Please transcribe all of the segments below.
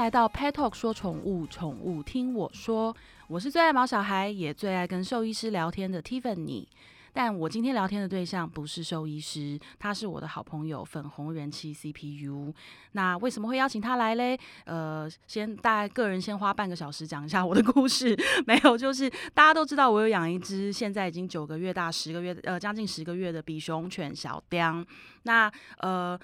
来到 Pet Talk 说宠物，宠物听我说。我是最爱毛小孩，也最爱跟兽医师聊天的 Tiffany。但我今天聊天的对象不是兽医师，他是我的好朋友粉红人气 CPU。那为什么会邀请他来嘞？呃，先大概个人先花半个小时讲一下我的故事。没有，就是大家都知道我有养一只现在已经九个月大、十个月呃将近十个月的比熊犬小雕。那呃。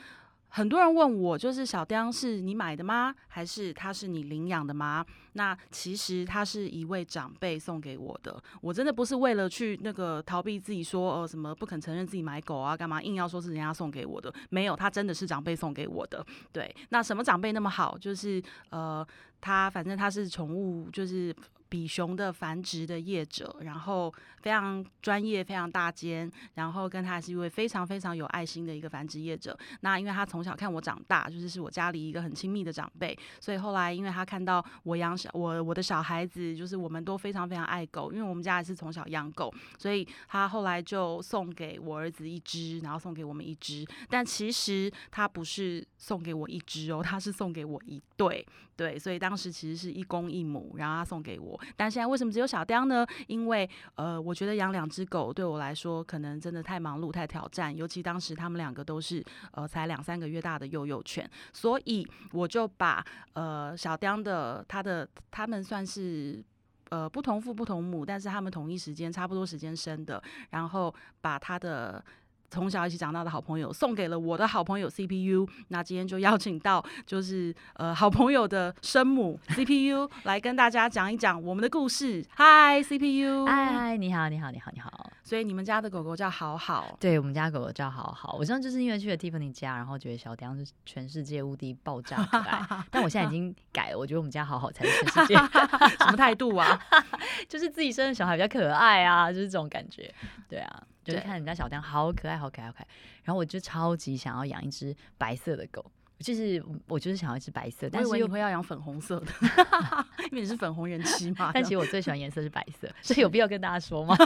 很多人问我，就是小雕是你买的吗？还是它是你领养的吗？那其实它是一位长辈送给我的。我真的不是为了去那个逃避自己说呃什么不肯承认自己买狗啊，干嘛硬要说是人家送给我的？没有，他真的是长辈送给我的。对，那什么长辈那么好？就是呃，他反正他是宠物，就是。比熊的繁殖的业者，然后非常专业、非常大间，然后跟他是一位非常非常有爱心的一个繁殖业者。那因为他从小看我长大，就是是我家里一个很亲密的长辈，所以后来因为他看到我养小我我的小孩子，就是我们都非常非常爱狗，因为我们家也是从小养狗，所以他后来就送给我儿子一只，然后送给我们一只。但其实他不是送给我一只哦，他是送给我一对。对，所以当时其实是一公一母，然后他送给我。但现在为什么只有小雕呢？因为呃，我觉得养两只狗对我来说可能真的太忙碌、太挑战，尤其当时他们两个都是呃才两三个月大的幼幼犬，所以我就把呃小雕的他的他们算是呃不同父不同母，但是他们同一时间差不多时间生的，然后把他的。从小一起长大的好朋友送给了我的好朋友 CPU，那今天就邀请到就是呃好朋友的生母 CPU 来跟大家讲一讲我们的故事。嗨，CPU，嗨，你好，你好，你好，你好。所以你们家的狗狗叫好好，对我们家狗狗叫好好。我上就是因为去了 Tiffany 家，然后觉得小雕是全世界无敌爆炸可爱，但我现在已经改了，我觉得我们家好好才是全世界。什么态度啊？就是自己生的小孩比较可爱啊，就是这种感觉。对啊。就是看人家小丹好可爱，好可爱，好可爱。然后我就超级想要养一只白色的狗，就是我就是想要一只白色，但是又会要养粉红色的，因为你是粉红人妻嘛。但其实我最喜欢颜色是白色，所以有必要跟大家说吗？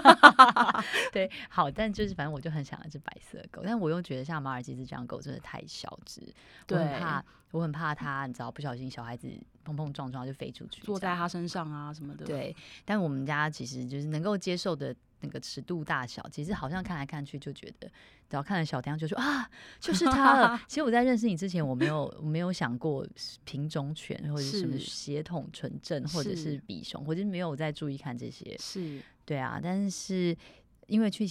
对，好，但就是反正我就很想要一只白色的狗，但我又觉得像马尔济斯这样狗真的太小只，我很怕，我很怕它，你知道，不小心小孩子碰碰撞撞就飞出去，坐在它身上啊什么的。对，但我们家其实就是能够接受的。那个尺度大小，其实好像看来看去就觉得，只要看了小雕就说啊，就是他了。其实我在认识你之前，我没有没有想过品种犬或者什么血统纯正，或者是比熊，我就没有在注意看这些。是，对啊，但是因为去。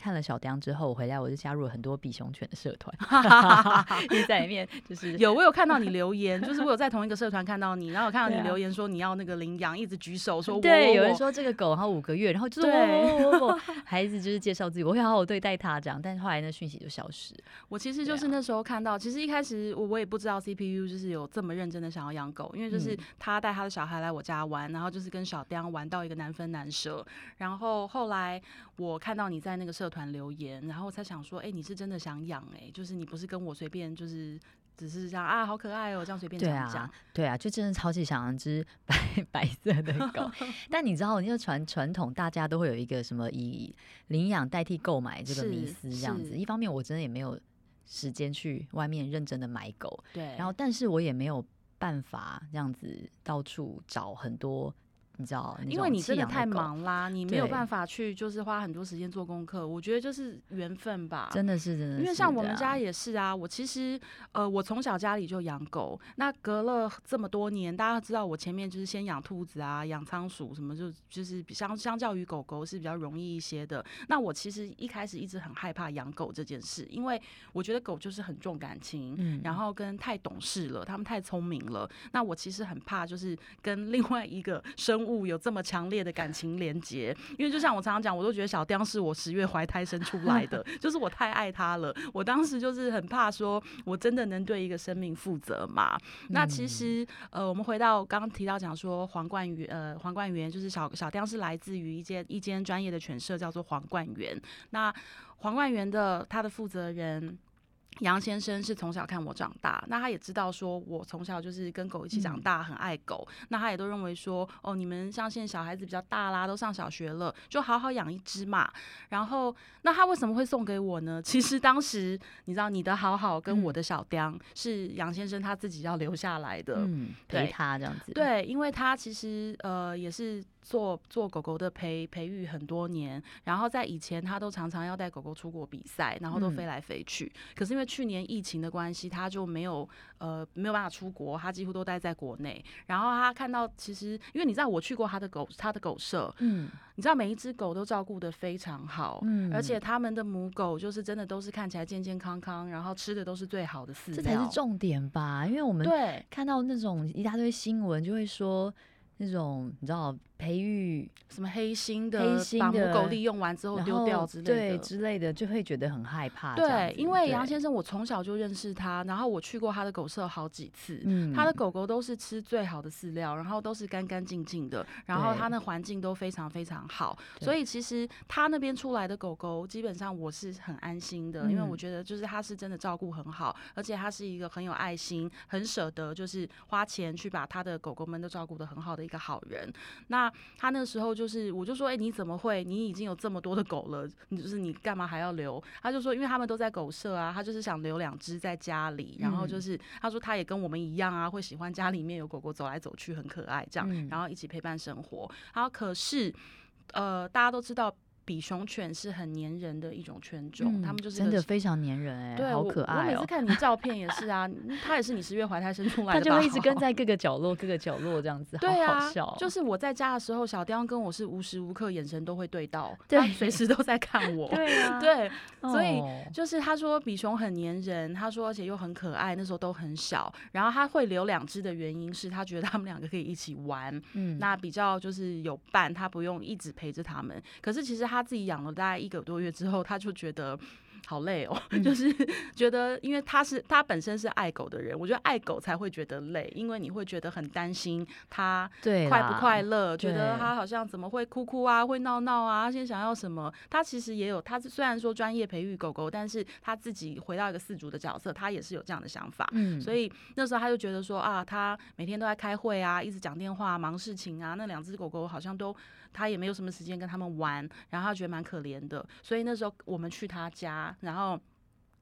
看了小雕之后，我回来我就加入了很多比熊犬的社团，你在里面就是有我有看到你留言，就是我有在同一个社团看到你，然后我看到你留言说你要那个领养，一直举手说，对，有人说这个狗然后五个月，然后就是我我 孩子就是介绍自己，我会好好对待它这样，但是后来那讯息就消失。我其实就是那时候看到，其实一开始我我也不知道 CPU 就是有这么认真的想要养狗，因为就是他带他的小孩来我家玩，然后就是跟小雕玩到一个难分难舍，然后后来我看到你在那个社。团留言，然后才想说，哎，你是真的想养哎，就是你不是跟我随便，就是只是这样啊，好可爱哦，这样随便讲讲，对啊，就真的超级想养只白 白色的狗。但你知道，因为传传统，大家都会有一个什么以领养代替购买这个迷思，这样子。一方面，我真的也没有时间去外面认真的买狗，对。然后，但是我也没有办法这样子到处找很多。你知道，因为你真的太忙啦，你没有办法去，就是花很多时间做功课。我觉得就是缘分吧，真的是真的。因为像我们家也是啊，我其实呃，我从小家里就养狗，那隔了这么多年，大家知道我前面就是先养兔子啊，养仓鼠什么，就就是相相较于狗狗是比较容易一些的。那我其实一开始一直很害怕养狗这件事，因为我觉得狗就是很重感情，嗯，然后跟太懂事了，他们太聪明了。那我其实很怕就是跟另外一个生物。物有这么强烈的感情连结，因为就像我常常讲，我都觉得小雕是我十月怀胎生出来的，就是我太爱他了。我当时就是很怕说，我真的能对一个生命负责吗？那其实，呃，我们回到刚刚提到讲说，皇冠园，呃，皇冠园就是小小雕是来自于一间一间专业的犬舍，叫做皇冠园。那皇冠园的他的负责人。杨先生是从小看我长大，那他也知道说我从小就是跟狗一起长嗯大，很爱狗。那他也都认为说，哦，你们像现在小孩子比较大啦，都上小学了，就好好养一只嘛。然后，那他为什么会送给我呢？其实当时你知道，你的好好跟我嗯的小雕、是杨先生他自己要留下来的。嗯，陪对他这样子。，对，因为他其实呃也是做做狗狗的培培育很多年，然后在以前他都常常要带狗狗出国比赛，然后都嗯飞来飞去。可是因为去年疫情的关系，他就没有呃没有办法出国，他几乎都待在国内。然后他看到其实因为你知道我去过他的狗他的狗舍，嗯你知道每一只狗都照顾的非常好。嗯，而且他们的母狗就是真的都是看起来健健康康，然后吃的都是最好的饲料，这才是重点吧？因为我们对看到那种一大堆新闻，就会说那种你知道培育什么黑心的，黑心把母狗利用完之后丢掉之类的，对之类的，就会觉得很害怕对，因为杨先生我从小就认识他，然后我去过他的狗舍好几次。嗯他的狗狗都是吃最好的饲料，然后都是干干净净的，然后他那环境都非常非常好，所以其实他那边出来的狗狗，基本上我是很安心的，因为嗯我觉得就是他是真的照顾很好，而且他是一个很有爱心、很舍得就是花钱去把他的狗狗们都照顾的很好的一个好人。那他那时候就是，我就说，哎、你怎么会？你已经有这么多的狗了，你就是你干嘛还要留？他就说，因为他们都在狗舍啊，他就是想留两只在家里，然后嗯就是他说他也跟我们一样啊，会喜欢家里面有狗狗走来走去，很可爱这样，嗯然后一起陪伴生活。然后可是，呃，大家都知道。比熊犬是很粘人的一种犬种，嗯它们就是真的非常粘人哎、好对我我可爱哦、每次看你照片也是啊，嗯它也是你十月怀胎生出来他的吧，就会一直跟 在各个角落、各个角落这样子，对啊好好笑哦、就是我在家的时候，小雕跟我是无时无刻眼神都会对到，对随时都在看我。对啊，对，所以哦就是他说比熊很粘人，他说而且又很可爱，那时候都很小。然后他会留两只的原因是他觉得他们两个可以一起玩，嗯那比较就是有伴，他不用一直陪着他们。可是其实他自己养了大概一个多月之后，他就觉得。好累哦，嗯 就是觉得，因为他是他本身是爱狗的人，我觉得爱狗才会觉得累，因为你会觉得很担心他快不快乐，觉得对他好像怎么会哭哭啊，会闹闹啊，他现在想要什么？他其实也有，他虽然说专业培育狗狗，但是他自己回到一个饲主的角色，他也是有这样的想法。嗯，所以那时候他就觉得说啊，他每天都在开会啊，一直讲电话、忙事情啊。那两只狗狗好像都他也没有什么时间跟他们玩，然后他觉得蛮可怜的。所以那时候我们去他家，然后。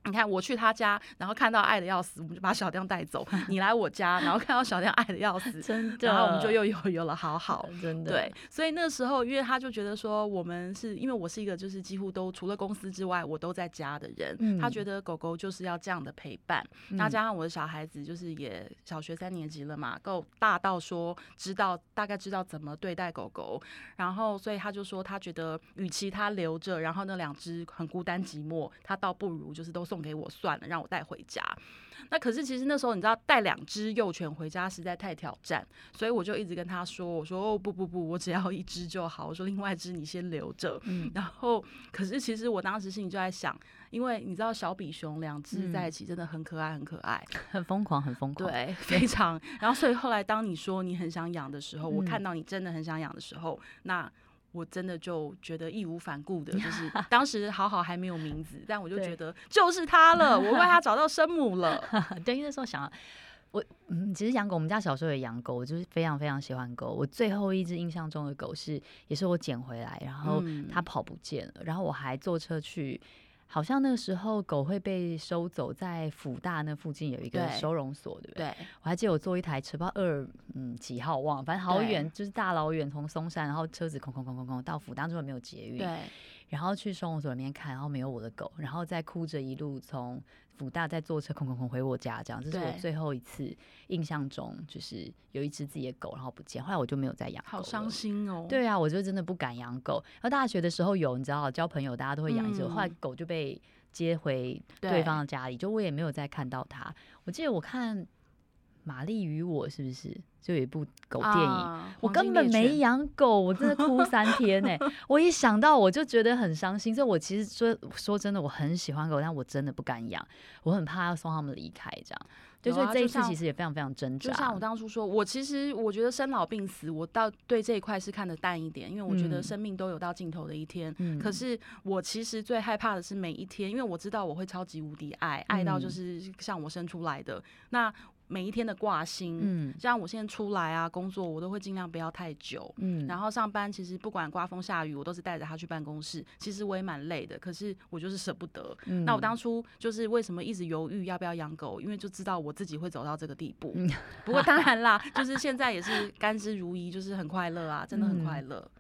你看，我去他家，然后看到爱的要死，我们就把小亮带走。你来我家，然后看到小亮爱的要死，真的，然后我们就又有有了好好。真的对，所以那时候，因为他就觉得说，我们是因为我是一个就是几乎都除了公司之外，我都在家的人，他嗯觉得狗狗就是要这样的陪伴。那加上我的小孩子就是也小学三年级了嘛，够大到说知道大概知道怎么对待狗狗，然后所以他就说他觉得与其他留着，然后那两只很孤单寂寞，他倒不如就是都送给我算了，让我带回家。那可是其实那时候你知道带两只幼犬回家实在太挑战，所以我就一直跟他说，我说哦不不不，我只要一只就好，我说另外一只你先留着。嗯然后可是其实我当时心里就在想，因为你知道小比熊两只在一起真的很可爱很可爱，很疯狂，很疯狂，对，非常。然后所以后来当你说你很想养的时候，我嗯看到你真的很想养的时候，那。我真的就觉得义无反顾的，就是 当时好好还没有名字，但我就觉得就是他了，我为他找到生母了。对，因为那时候想要。我嗯，其实养狗，我们家小时候也养狗，我就是非常非常喜欢狗。我最后一只印象中的狗是，也是我捡回来，然后嗯它跑不见了，然后我还坐车去，好像那个时候狗会被收走，在福大那附近有一个收容所，对不对？对，我还记得我坐一台车，不知道二嗯几号忘了，反正好远，就是大老远从松山，然后车子空空空空空到福大，之后没有捷运，对，然后去收容所里面看，然后没有我的狗，然后再哭着一路从福大再坐车空空空回我家，这样，这是我最后一次印象中就是有一只自己的狗然后不见，后来我就没有再养狗，好伤心哦。对啊，我就真的不敢养狗。然后大学的时候有，你知道，交朋友大家都会养一只，嗯后来狗就被接回对对方的家里，就我也没有再看到它。我记得我看《玛丽与我》是不是？就有一部狗电影。啊我根本没养狗，我真的哭三 天呢、我一想到我就觉得很伤心，所以我其实说说真的，我很喜欢狗，但我真的不敢养，我很怕要送他们离开这样。对，有所以这一次其实也非常非常挣扎。就像我当初说，我其实我觉得生老病死，我到对这一块是看得淡一点，因为我觉得嗯生命都有到尽头的一天。嗯可是我其实最害怕的是每一天，因为我知道我会超级无敌爱，爱到就嗯是像我生出来的那每一天的挂心。嗯像我现在出来啊，工作我都会尽量不要太久。嗯，然后上班其实不管刮风下雨，我都是带着他去办公室。其实我也蛮累的，可是我就是舍不得。嗯那我当初就是为什么一直犹豫要不要养狗，因为就知道我自己会走到这个地步。嗯不过当然啦，就是现在也是甘之如饴，就是很快乐啊，真的很嗯快乐。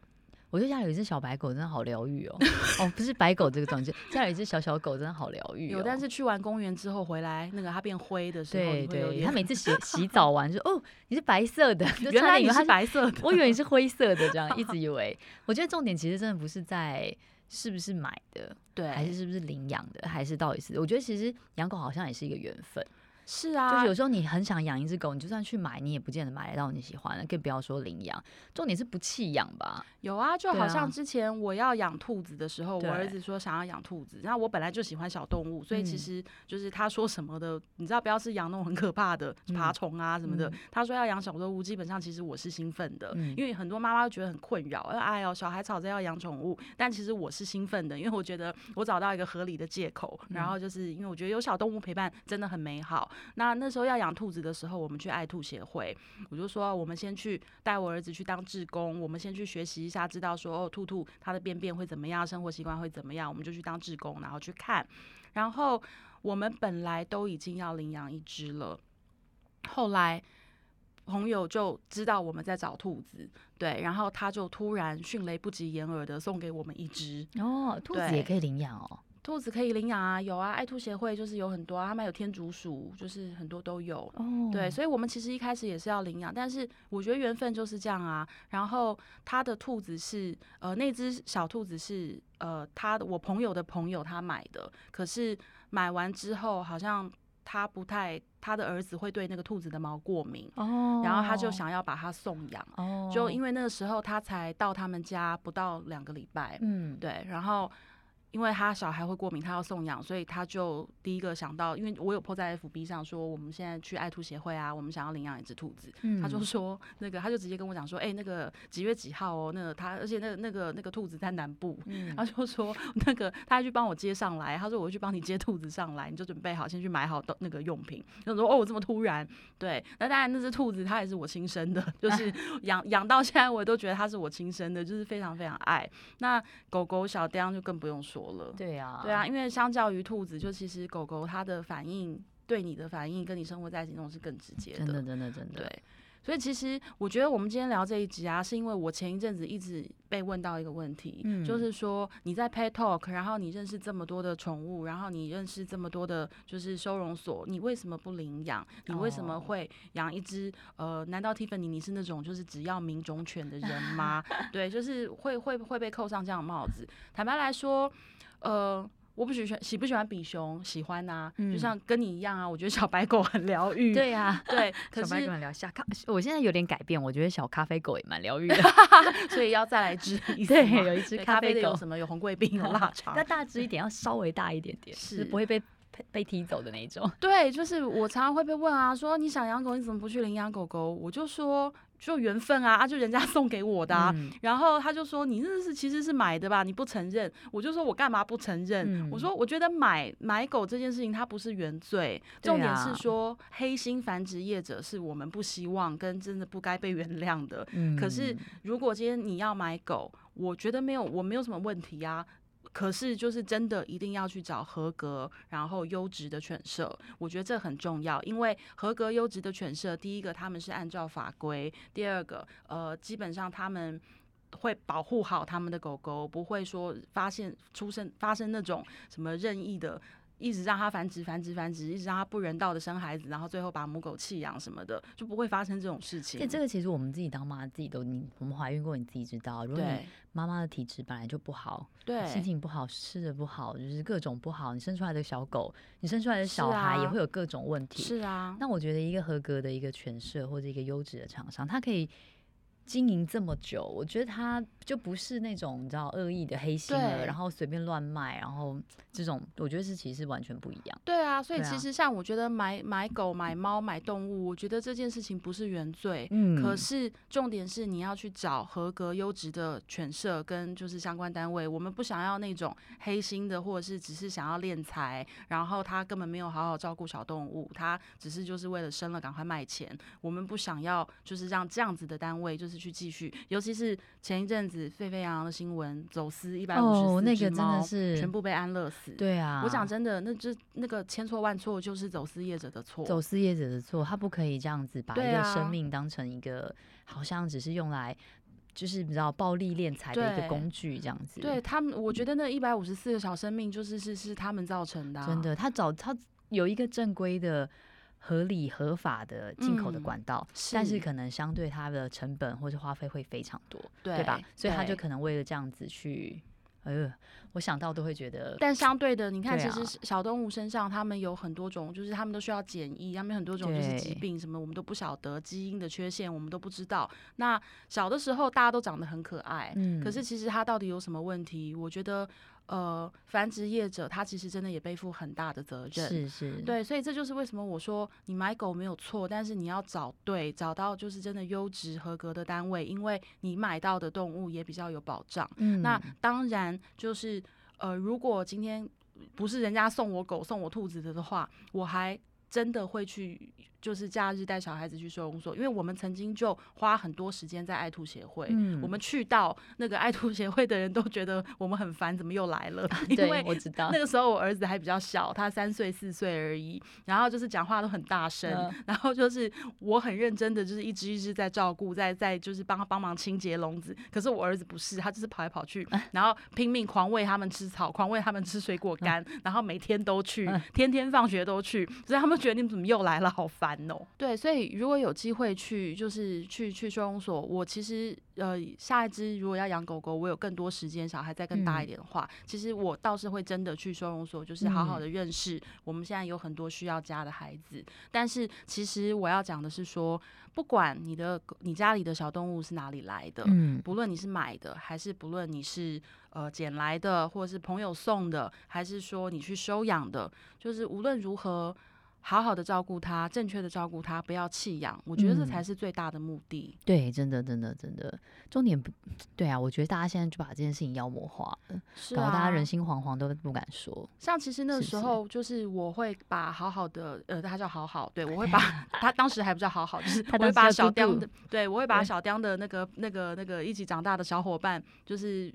我觉得家里有一只小白狗真的好疗愈哦。哦，不是白狗这个种，就家里有一只小小狗真的好疗愈、哦。有，但是去完公园之后回来，那个它变灰的时候，对它每次洗洗澡完就哦，你是白色的，原来以为它白色的，我以为你是灰色的，这样一直 以为。我觉得重点其实真的不是在是不是买的，对，还是是不是领养的，还是到底是？我觉得其实养狗好像也是一个缘分，是啊，就是有时候你很想养一只狗，你就算去买，你也不见得买得到你喜欢的，更不要说领养。重点是不弃养吧？有啊，就好像之前我要养兔子的时候，对我儿子说想要养兔子，然后我本来就喜欢小动物，所以其嗯实就是他说什么的，你知道不要是养那种很可怕的爬嗯虫啊什么的嗯，他说要养小动物，基本上其实我是兴奋的，嗯因为很多妈妈会觉得很困扰，哎呦小孩吵着要养宠物，但其实我是兴奋的，因为我觉得我找到一个合理的借口，然嗯后就是因为我觉得有小动物陪伴真的很美好。那那时候要养兔子的时候，我们去爱兔协会，我就说我们先去带我儿子去当志工，我们先去学习一下，知道说哦兔兔它的便便会怎么样，生活习惯会怎么样，我们就去当志工，然后去看。然后我们本来都已经要领养一只了，后来朋友就知道我们在找兔子，对，然后他就突然迅雷不及掩耳的送给我们一只。哦，兔子对也可以领养哦。兔子可以领养啊，有啊，爱兔协会就是有很多、啊，他们有天竺鼠，就是很多都有。哦，对，所以我们其实一开始也是要领养，但是我觉得缘分就是这样啊。然后他的兔子是呃，那只小兔子是呃，他的我朋友的朋友他买的，可是买完之后好像他不太，他的儿子会对那个兔子的毛过敏，哦，然后他就想要把它送养。哦，就因为那个时候他才到他们家不到两个礼拜，嗯，对，然后因为他小孩会过敏，他要送养，所以他就第一个想到，因为我有 po 在 FB 上说，我们现在去爱兔协会啊，我们想要领养一只兔子。嗯他就说那个，他就直接跟我讲说，哎、那个几月几号哦，那个他，而且那个那个那个兔子在南部。嗯 他就说那个，他还去帮我接上来。他说我去帮你接兔子上来，你就准备好，先去买好的那个用品。他说哦，这么突然，对。那当然，那只兔子它也是我亲生的，就是 养养到现在，我都觉得它是我亲生的，就是非常非常爱。那狗狗小雕就更不用说了，对啊，对啊，因为相较于兔子，就其实狗狗它的反应对你的反应，跟你生活在一起那种是更直接真的真的真的，对，所以其实我觉得我们今天聊这一集啊，是因为我前一阵子一直被问到一个问题，嗯就是说你在 Pet Talk，然后你认识这么多的宠物，然后你认识这么多的就是收容所，你为什么不领养？你为什么哦会养一只？呃，难道 Tiffany 你是那种就是只要名种犬的人吗？对，就是会会会被扣上这样的帽子。坦白来说，呃。我不喜欢喜不喜欢比熊，喜欢呐、就嗯像跟你一样啊。我觉得小白狗很疗愈，对呀。对，可小白是狗很疗小咖，我现在有点改变，我觉得小咖啡狗也蛮疗愈的。所以要再来只一对，有一只咖啡狗什么？有红贵宾，有 腊肠要。大只一点，要稍微大一点点，是是不会被被被踢走的那一种。对，就是我常常会被问啊，说你想养狗，你怎么不去领养狗狗？我就说就缘分啊，啊，就人家 送给我的啊。嗯然后他就说你这是其实是买的吧？你不承认，我就说我干嘛不承认？嗯我说我觉得买买狗这件事情它不是原罪，重点是说黑心繁殖业者是我们不希望跟真的不该被原谅的。可是嗯如果今天你要买狗，我觉得没有，我没有什么问题啊。可是就是真的一定要去找合格，然后优质的犬舍，我觉得这很重要。因为合格优质的犬舍，第一个他们是按照法规，第二个呃，基本上他们。会保护好他们的狗狗，不会说发现出生发生那种什么任意的一直让它繁殖、繁殖、繁殖，一直让它不人道的生孩子，然后最后把母狗弃养什么的，就不会发生这种事情。这个其实我们自己当妈自己都，你我们怀孕过，你自己知道，如果你妈妈的体质本来就不好，对，心情不好，吃的不好，就是各种不好，你生出来的小狗，你生出来的小孩也会有各种问题。是啊，那我觉得一个合格的一个犬舍或者一个优质的厂商，它可以。经营这么久，我觉得他就不是那种你知道恶意的黑心的，然后随便乱卖，然后这种我觉得是其实完全不一样。对啊，所以其实像我觉得买买狗、买猫、买动物，我觉得这件事情不是原罪。嗯。可是重点是你要去找合格优质的犬舍跟就是相关单位，我们不想要那种黑心的，或者是只是想要敛财，然后他根本没有好好照顾小动物，他只是就是为了生了赶快卖钱。我们不想要就是让这样子的单位就是。去继续，尤其是前一阵子沸沸扬扬的新闻，走私一百五十四只猫，全部被安乐死。对啊，我讲真的，那这那个千错万错就是走私业者的错，走私业者的错，他不可以这样子把一个生命当成一个好像只是用来就是比较暴力敛财的一个工具这样子。对他们，我觉得那一百五十四个小生命就是是是他们造成的，真的。他找他有一个正规的。合理合法的进口的管道，但是可能相对它的成本或者花费会非常多，对吧？所以他就可能为了这样子去，呃，我想到都会觉得。但相对的，你看，其实小动物身上，他们有很多种，就是他们都需要检疫，他们很多种就是疾病，什么我们都不晓得，基因的缺陷我们都不知道。那小的时候大家都长得很可爱，嗯，可是其实它到底有什么问题？我觉得。呃，繁殖业者他其实真的也背负很大的责任，是是，对，所以这就是为什么我说你买狗没有错，但是你要找对，找到就是真的优质合格的单位，因为你买到的动物也比较有保障。嗯，那当然就是呃，如果今天不是人家送我狗送我兔子的的话，我还真的会去。就是假日带小孩子去收容所，因为我们曾经就花很多时间在爱兔协会。嗯，我们去到那个爱兔协会的人都觉得我们很烦，怎么又来了？因为我知道那个时候我儿子还比较小，他三岁四岁而已。然后就是讲话都很大声，然后就是我很认真的，就是一只一只在照顾，在在就是帮他帮忙清洁笼子。可是我儿子不是，他就是跑来跑去，然后拼命狂喂他们吃草，狂喂他们吃水果干，然后每天都去，天天放学都去，所以他们觉得你们怎么又来了，好烦。对，所以如果有机会去，就是去去收容所，我其实呃下一只如果要养狗狗，我有更多时间，小孩再更大一点的话，其实我倒是会真的去收容所，就是好好的认识我们现在有很多需要家的孩子。但是其实我要讲的是说，不管你的你家里的小动物是哪里来的，嗯，不论你是买的，还是不论你是呃捡来的，或者是朋友送的，还是说你去收养的，就是无论如何。好好的照顾他，正确的照顾他，不要弃养，我觉得这才是最大的目的。对，真的，真的，真的，重点不对啊！我觉得大家现在就把这件事情妖魔化了，搞得大家人心惶惶，都不敢说。像其实那时候，就是我会把好好的，呃，他叫好好，对我会 把他当时还不叫好好，就是我会把小雕的，对我会把小雕的那个、那个、那个一起长大的小伙伴，就是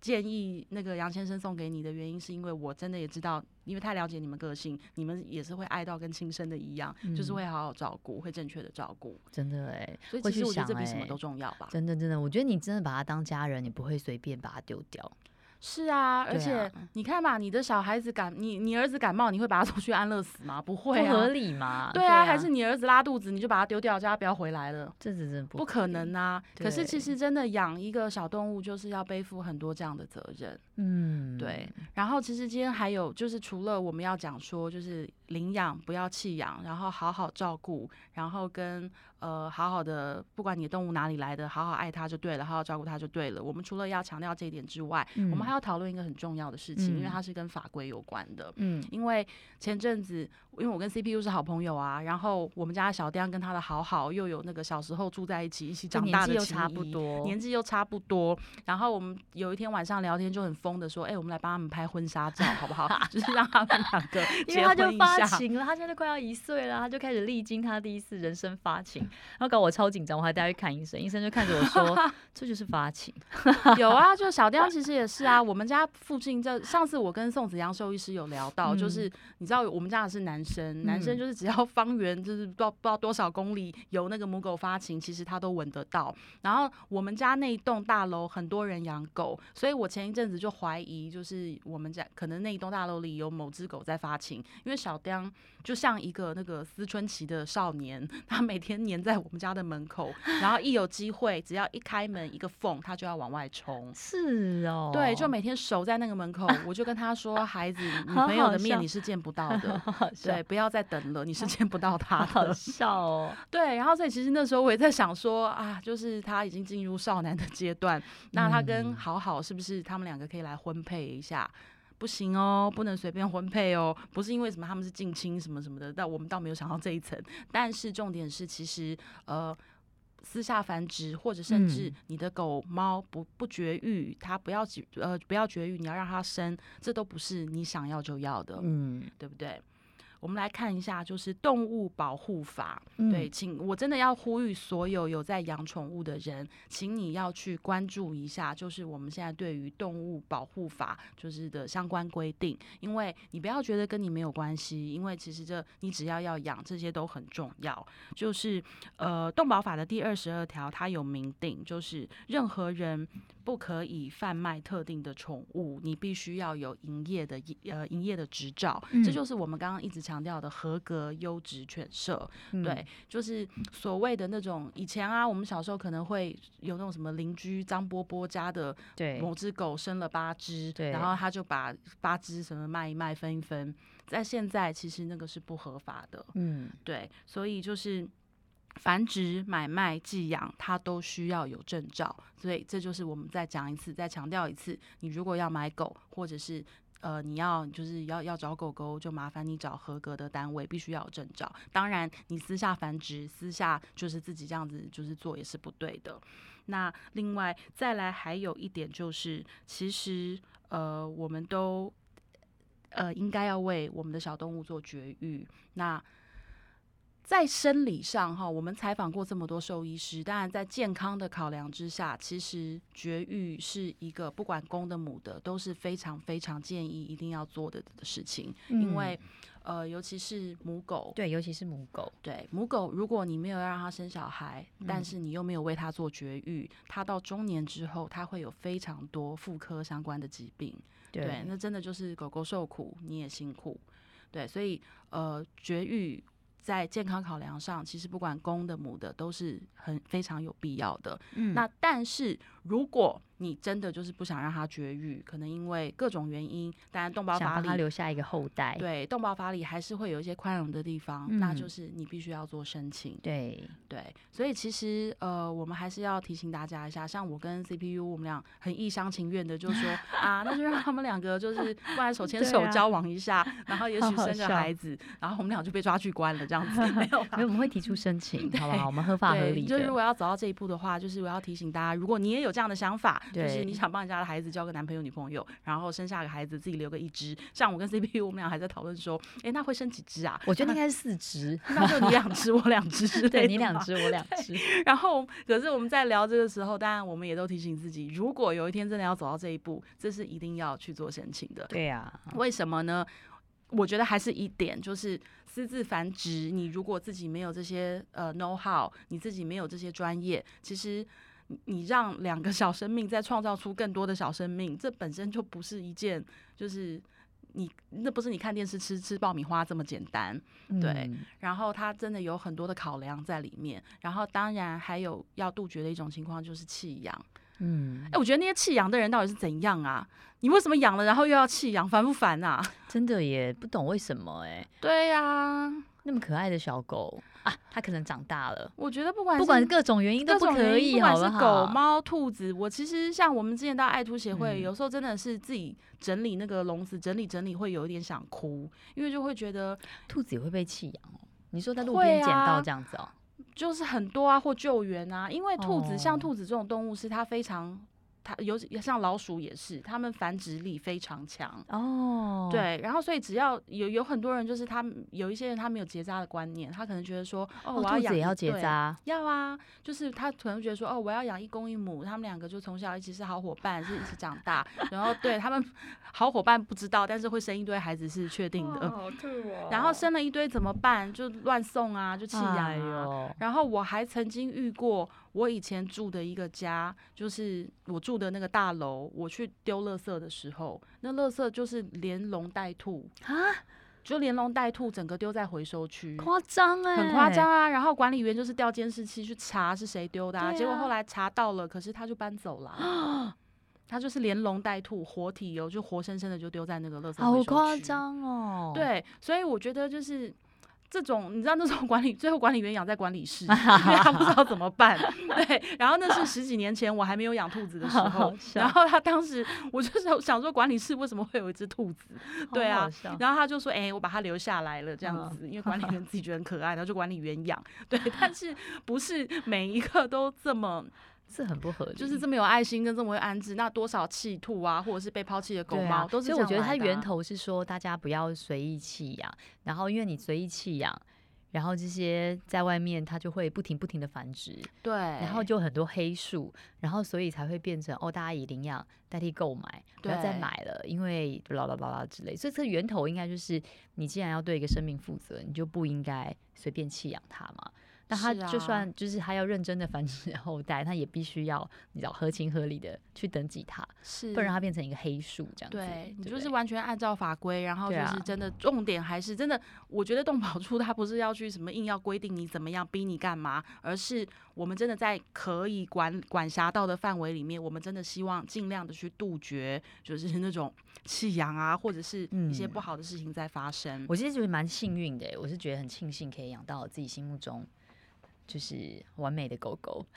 建议那个杨先生送给你的原因，是因为我真的也知道。因为太了解你们个性，你们也是会爱到跟亲生的一样，就是会好好照顾，会正确的照顾。真的哎，所以其实我觉得这比什么都重要吧。真的真的，我觉得你真的把他当家人，你不会随便把他丢掉。是啊，而且你看嘛，你的小孩子感你你儿子感冒，你会把他送去安乐死吗？不会，不合理吗？对啊，还是你儿子拉肚子，你就把他丢掉，叫他不要回来了？这是真不可能啊！可是其实真的养一个小动物，就是要背负很多这样的责任。嗯，对。然后其实今天还有就是，除了我们要讲说，就是领养不要弃养，然后好好照顾，然后跟。呃，好好的，不管你的动物哪里来的，好好爱它就对了，好好照顾它就对了。我们除了要强调这一点之外，我们还要讨论一个很重要的事情，因为它是跟法规有关的。嗯，因为前阵子，因为我跟 CPU 是好朋友啊，然后我们家小丁跟他的好好又有那个小时候住在一起，一起长大的年纪又差不多，年纪又差不多。然后我们有一天晚上聊天就很疯的说，哎，我们来帮他们拍婚纱照好不好？就是让他们两个因为他就发情了，他现在快要一岁了，他就开始历经他第一次人生发情。然后搞我超紧张，我还带去看医生，医生就看着我说：“这就是发情。有啊，就小丁其实也是啊。我们家附近这上次我跟宋子阳兽医师有聊到，嗯就是你知道我们家的是男生，男生嗯就是只要方圆就是不知道不知道多少公里有那个母狗发情，其实他都闻得到。然后我们家那一栋大楼很多人养狗，所以我前一阵子就怀疑，就是我们家可能那一栋大楼里有某只狗在发情，因为小丁就像一个那个思春期的少年，他每天黏在我们家的门口，然后一有机会，只要一开门一个缝，他就要往外冲”。是哦，对，就每天守在那个门口，我就跟他说：“孩子，女好朋友的面你是见不到的，好好对，不要再等了，你是见不到他 好的。笑哦。”对，然后所以其实那时候我也在想说啊，就是他已经进入少男的阶段，那他跟嗯好好是不是他们两个可以来婚配一下？不行哦，不能随便婚配哦，不是因为什么他们是近亲什么什么的，但我们倒没有想到这一层。但是重点是，其实呃。私下繁殖，或者甚至嗯你的狗猫不不绝育，它不要绝呃不要绝育，你要让它生，这都不是你想要就要的，嗯，对不对？我们来看一下，就是动物保护法。嗯对，请我真的要呼吁所有有在养宠物的人，请你要去关注一下，就是我们现在对于动物保护法就是的相关规定，因为你不要觉得跟你没有关系，因为其实这你只要要养，这些都很重要。就是呃，动保法的第二十二条，它有明定，就是任何人不可以贩卖特定的宠物，你必须要有营业的呃营业的执照，这嗯。就是我们刚刚一直强调的合格优质犬舍。嗯。对，就是所谓的那种以前啊，我们小时候可能会有那种什么邻居张波波家的对。某只狗生了八只，对。然后他就把八只什么卖一卖分一分，在现在其实那个是不合法的，嗯。对，所以就是。繁殖、买卖、寄养，它都需要有证照，所以这就是我们再讲一次，再强调一次。你如果要买狗，或者是呃你要就是要要找狗狗，就麻烦你找合格的单位，必须要有证照。当然，你私下繁殖、私下就是自己这样子就是做也是不对的。那另外再来还有一点就是，其实呃我们都呃应该要为我们的小动物做绝育。那在生理上哈，我们采访过这么多兽医师，当然在健康的考量之下，其实绝育是一个不管公的母的都是非常非常建议一定要做的的事情，因为呃，尤其是母狗，对，尤其是母狗，对母狗，如果你没有让它生小孩，但是你又没有为它做绝育，它到中年之后，它会有非常多妇科相关的疾病。对，那真的就是狗狗受苦，你也辛苦。对，所以呃，绝育在健康考量上，其实不管公的母的都是很非常有必要的。嗯那但是如果你真的就是不想让它绝育，可能因为各种原因，当然动保法里留下一个后代，对动保法里还是会有一些宽容的地方，嗯那就是你必须要做申请。对对，所以其实呃，我们还是要提醒大家一下，像我跟 CPU，我们俩很一厢情愿的就说 啊，那就让他们两个就是 不然手牵手交往一下，然后也许生个孩子，然后我们俩就被抓去关了这样子，没有啦没有，我们会提出申请，好不好？我们合法合，理的，就如果要走到这一步的话，就是我要提醒大家，如果你也有这样的想法，就是你想帮人家的孩子交个男朋友、女朋友，然后生下个孩子，自己留个一只。像我跟 CPU，我们俩还在讨论说，哎、那会生几只啊？我觉得应该是四只，那就你两只，我两只之 类的对你两只，我两只，然后，可是我们在聊这个时候，当然我们也都提醒自己，如果有一天真的要走到这一步，这是一定要去做申请的。对呀，为什么呢？我觉得还是一点，就是私自繁殖，你如果自己没有这些呃 know how，你自己没有这些专业，其实你你让两个小生命再创造出更多的小生命，这本身就不是一件就是。你那不是你看电视吃吃爆米花这么简单，对嗯然后它真的有很多的考量在里面，然后当然还有要杜绝的一种情况就是弃养。嗯哎、，我觉得那些弃养的人到底是怎样啊？你为什么养了然后又要弃养，烦不烦啊？真的也不懂为什么哎，对呀、那么可爱的小狗啊，它可能长大了，我觉得不管不是管各种原因都不可以，不管好是狗、猫、兔子，我其实像我们之前到爱兔协会，嗯有时候真的是自己整理那个笼子，整理整理会有一点想哭，因为就会觉得兔子也会被弃养哦？你说在路边捡啊到这样子哦？就是很多啊或救援啊，因为兔子、哦像兔子这种动物是它非常。它尤其像老鼠也是，它们繁殖力非常强。哦，，对，然后所以只要有有很多人，就是他们有一些人他没有结扎的观念，他可能觉得说，哦，哦，我要养也要结对扎，要啊，就是他可能觉得说，哦，我要养一公一母，他们两个就从小一起是好伙伴，是一起长大，然后对他们好伙伴不知道，但是会生一堆孩子是确定的。好 兔哦然后生了一堆怎么办？就乱送啊，就弃养啊。哎，然后我还曾经遇过，我以前住的一个家，就是我住的那个大楼，我去丢垃圾的时候，那垃圾就是连笼带兔，啊，就连笼带兔整个丢在回收区。夸张哎，很夸张啊！然后管理员就是调监视器去查是谁丢的、啊，啊结果后来查到了，可是他就搬走了啊。他就是连笼带兔，活体哦，就活生生的就丢在那个垃圾好夸。张哦，，对，所以我觉得就是这种，你知道那种管理，最后管理员养在管理室，因为他不知道怎么办。对，然后那是十几年前我还没有养兔子的时候然后他当时我就是想说，管理室为什么会有一只兔子？对啊然后他就说：“哎、我把它留下来了，这样嗯子，因为管理员自己觉得很可爱，然后就管理员养。对，但是不是每一个都这么，这很不合理，就是这么有爱心跟这么会安置？那多少弃兔啊，或者是被抛弃的狗猫，啊，都是所以我觉得它源头是说大家不要随意弃养，然后因为你随意弃养。然后这些在外面，它就会不停不停的繁殖，对，然后就很多黑数，然后所以才会变成哦，大家以领养代替购买，不要再买了，因为啦啦啦啦之类。所以这源头应该就是你既然要对一个生命负责，你就不应该随便弃养它嘛。那它是啊就算就是他要认真的繁殖后代，他也必须要你知道合情合理的去登记它，是不然它变成一个黑数这样子。对你就是完全按照法规，然后就是真的重点还是真的，我觉得动保处它不是要去什么硬要规定你怎么样，逼你干嘛，而是我们真的在可以管管辖到的范围里面，我们真的希望尽量的去杜绝，就是 那种弃养啊，或者是一些嗯不好的事情在发生。我其实觉得蛮幸运的耶，我是觉得很庆幸可以养到自己心目中就是完美的狗狗。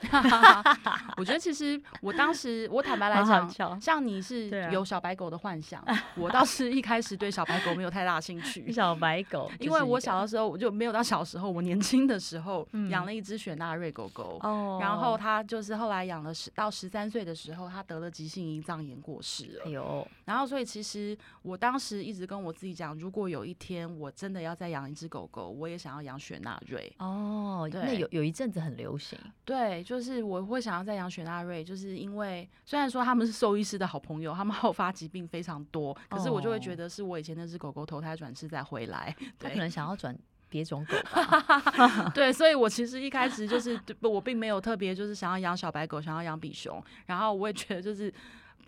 我觉得其实我当时，我坦白来讲，像你是有小白狗的幻想，我倒是一开始对小白狗没有太大兴趣。小白狗，因为我小的时候，我就没有到小时候，我年轻的时候嗯养了一只雪纳瑞狗狗，哦，然后它就是后来养了十到十三岁的时候，它得了急性胰脏炎过世了。哎呦，然后所以其实我当时一直跟我自己讲，如果有一天我真的要再养一只狗狗，我也想要养雪纳瑞。哦，那有有有一阵子很流行，对，就是我会想要再养雪纳瑞，就是因为虽然说他们是兽医师的好朋友，他们好发疾病非常多，可是我就会觉哦得是我以前那只狗狗投胎转世再回来。对他可能想要转 别种狗吧。对，所以我其实一开始就是我并没有特别就是想要养小白狗，想要养比熊，然后我也觉得就是。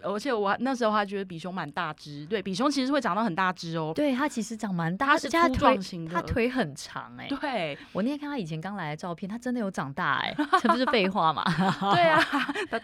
而且我那时候还觉得比熊蛮大只，对，比熊其实会长到很大只哦。对，它其实长蛮大，它是粗壮型的它腿很长哎、对我那天看它以前刚来的照片，它真的有长大哎、这不是废话嘛？对啊，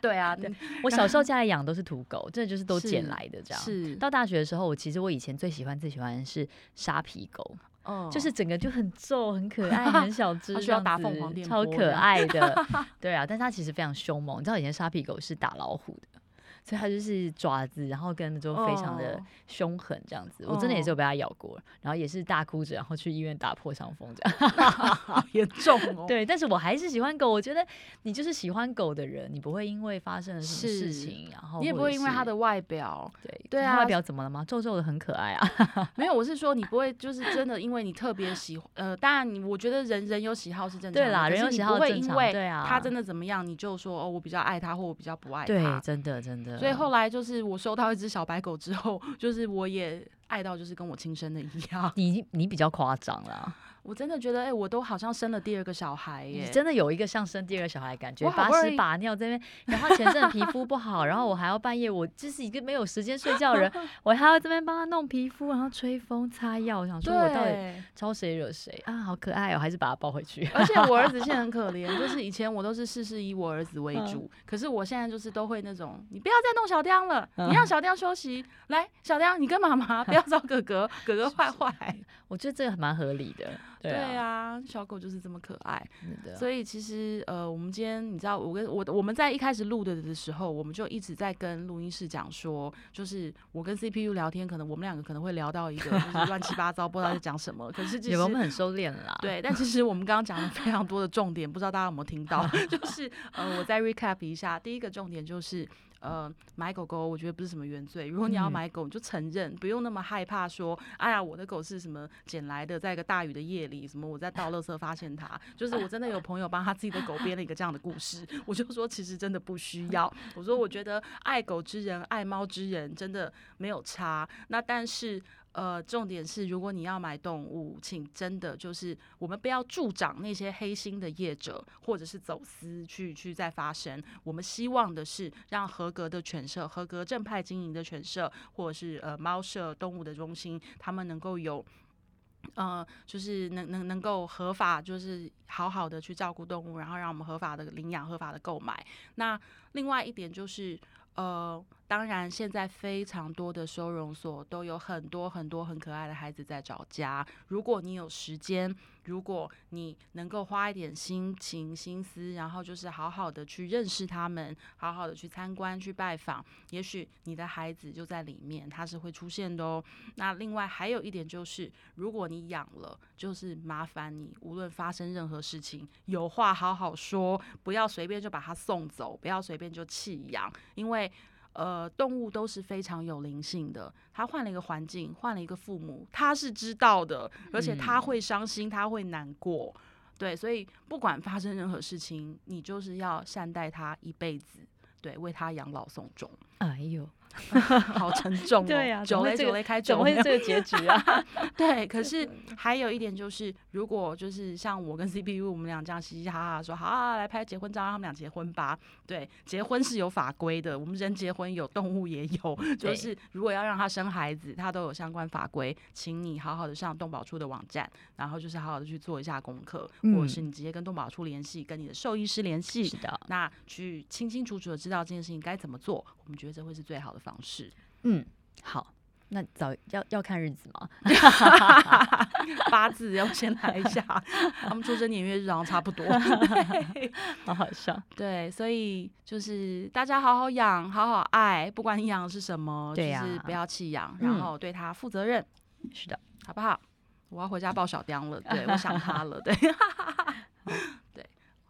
对啊，对我小时候家里养都是土狗，真的就是都捡是来的这样。是，到大学的时候，我其实我以前最喜欢最喜欢的是沙皮狗，嗯就是整个就很皱、很可爱、很小 只，它需要打凤凰电超可爱的。对啊，但是它其实非常凶猛。你知道以前沙皮狗是打老虎的。所以它就是爪子，然后跟就非常的哦凶狠这样子。我真的也是有被它咬过，然后也是大哭着，然后去医院打破伤风这样。好严重哦。对，但是我还是喜欢狗。我觉得你就是喜欢狗的人，你不会因为发生了什么事情，然后你也不会因为它的外表，对对啊它外表怎么了吗？皱皱的很可爱啊。没有，我是说你不会就是真的因为你特别喜欢，呃，当然你我觉得人人有喜好是正常的，对啦人有喜你不会好正常因为对啊他真的怎么样，你就说哦，我比较爱他，或我比较不爱对，他。真的真的。所以后来就是我收到一只小白狗之后，就是我也爱到就是跟我亲生的一样，你你比较夸张啦，我真的觉得哎、我都好像生了第二个小孩你耶。真的有一个像生第二个小孩的感觉，把屎把尿这边，然后前阵皮肤不好，然后我还要半夜，我就是一个没有时间睡觉的人，我还要这边帮他弄皮肤，然后吹风擦药，我想说我到底，招谁惹谁啊？好可爱哦，还是把他抱回去。而且我儿子现在很可怜，就是以前我都是事事以我儿子为嗯主，可是我现在就是都会那种，你不要再弄小雕了，嗯你让小雕休息。来，小雕，你跟妈妈不要找哥哥，哥哥坏坏。我觉得这个蛮合理的，对啊，啊，小狗就是这么可爱。所以其实呃，我们今天你知道，我跟我我们在一开始录的的时候，我们就一直在跟录音室讲说，就是我跟 CPU 聊天，可能我们两个可能会聊到一个就是 乱七八糟，不知道在讲什么。可是其实我们很收敛了啦。对，但其实我们刚刚讲了非常多的重点，不知道大家有没有听到？就是呃，我再 recap 一下，第一个重点就是。呃，买狗狗我觉得不是什么原罪。如果你要嗯买狗，你就承认，不用那么害怕说，哎呀，我的狗是什么捡来的，在一个大雨的夜里，什么我在倒垃圾发现它。就是我真的有朋友帮他自己的狗编了一个这样的故事，我就说其实真的不需要。我说我觉得爱狗之人、爱猫之人真的没有差。那但是。呃，重点是，如果你要买动物，请真的就是我们不要助长那些黑心的业者或者是走私去去再发生。我们希望的是让合格的犬舍、合格正派经营的犬舍，或者是呃猫舍、动物的中心，他们能够有。呃，就是能能能够合法，就是好好的去照顾动物，然后让我们合法的领养、合法的购买。那另外一点就是，呃，当然现在非常多的收容所都有很多很多很可爱的孩子在找家。如果你有时间，如果你能够花一点心情、心思，然后就是好好的去认识他们，好好的去参观、去拜访，也许你的孩子就在里面，他是会出现的哦。那另外还有一点就是，如果你养了，就是麻烦你，无论发生任何事情，有话好好说，不要随便就把它送走，不要随便就弃养，因为。呃，动物都是非常有灵性的。它换了一个环境，换了一个父母，它是知道的，而且它会伤心，它会难过。对，所以不管发生任何事情，你就是要善待它一辈子，对，为它养老送终。哎呦，好沉重哦。对呀怎酒么会这个类酒类开怎酒没有么会这个结局啊？对，可是还有一点就是，如果就是像我跟 CPU 我们俩这样嘻嘻哈哈说，好啊，来拍结婚照，让他们俩结婚吧。对，结婚是有法规的，我们人结婚有，动物也有，就是如果要让他生孩子，他都有相关法规，请你好好的上动保处的网站，然后就是好好的去做一下功课，或者是嗯你直接跟动保处联系，跟你的兽医师联系。是，的，那去清清楚楚的知道这件事情该怎么做，我们觉得这会是最好的方式。嗯，好。那早要要看日子吗？八字要先来一下，他们出生年月日好像差不多。好好笑。对，所以就是大家好好养，好好爱，不管你养的是什么，对就是不要弃养，嗯然后对他负责任，是的，好不好？我要回家抱小雕了，对我想他了，对。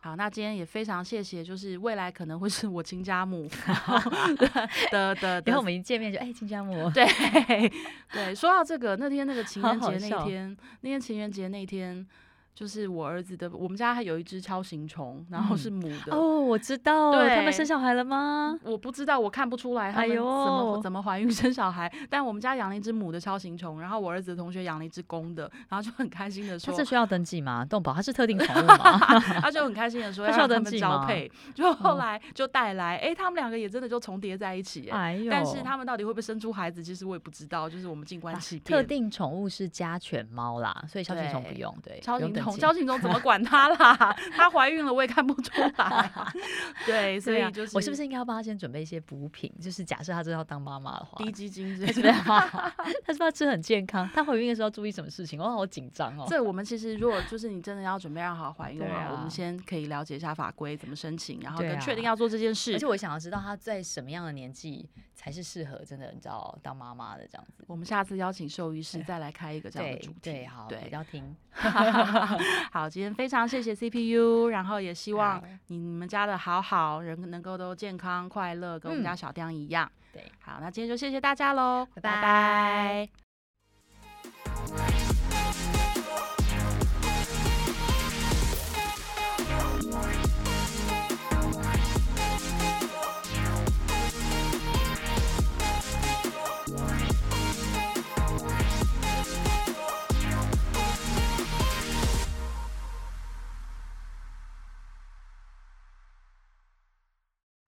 好，那今天也非常谢谢，就是未来可能会是我亲家母 然后的的的然后我们一见面就哎，亲家母，对 对，说到这个，那天那个情人节那笑。天，那天情人节那天，就是我儿子的，我们家还有一只超形虫，然后嗯是母的。哦，我知道，对他们生小孩了吗？我不知道，我看不出来他们怎么、怎么怀孕生小孩，但我们家养了一只母的超形虫，然后我儿子的同学养了一只公的，然后就很开心的说他这，需要登记吗？动保他是特定宠物吗？他就很开心的说他需要登记吗交配，就后哦来就带来，哎、他们两个也真的就重叠在一起、哎、哎呦，但是他们到底会不会生出孩子，其实我也不知道，就是我们静观其变。特定宠物是家犬猫啦，所以超型虫不用，对，超形虫，不用登记超形虫怎么管她啦？她怀孕了我也看不出来 啊、对，所以就是我是不是应该要帮她先准备一些补品？就是假设她真的要当妈妈的话，低基金之类的？是要他是不是要吃很健康？她怀孕的时候要注意什么事情？我好紧张哦。这我们其实如果就是你真的要准备让好好怀孕的话，啊我们先可以了解一下法规怎么申请，然后确定要做这件事而且。我想要知道她在什么样的年纪才是适合真的，你知道当妈妈的这样子。我们下次邀请兽医师再来开一个这样的主题。对，好，我对，要听。好，今天非常谢谢 CPU，然后也希望好。你们家的好好人能够都健康快乐，跟我们嗯。家小丁一样。对，好，那今天就谢谢大家喽，拜拜。拜拜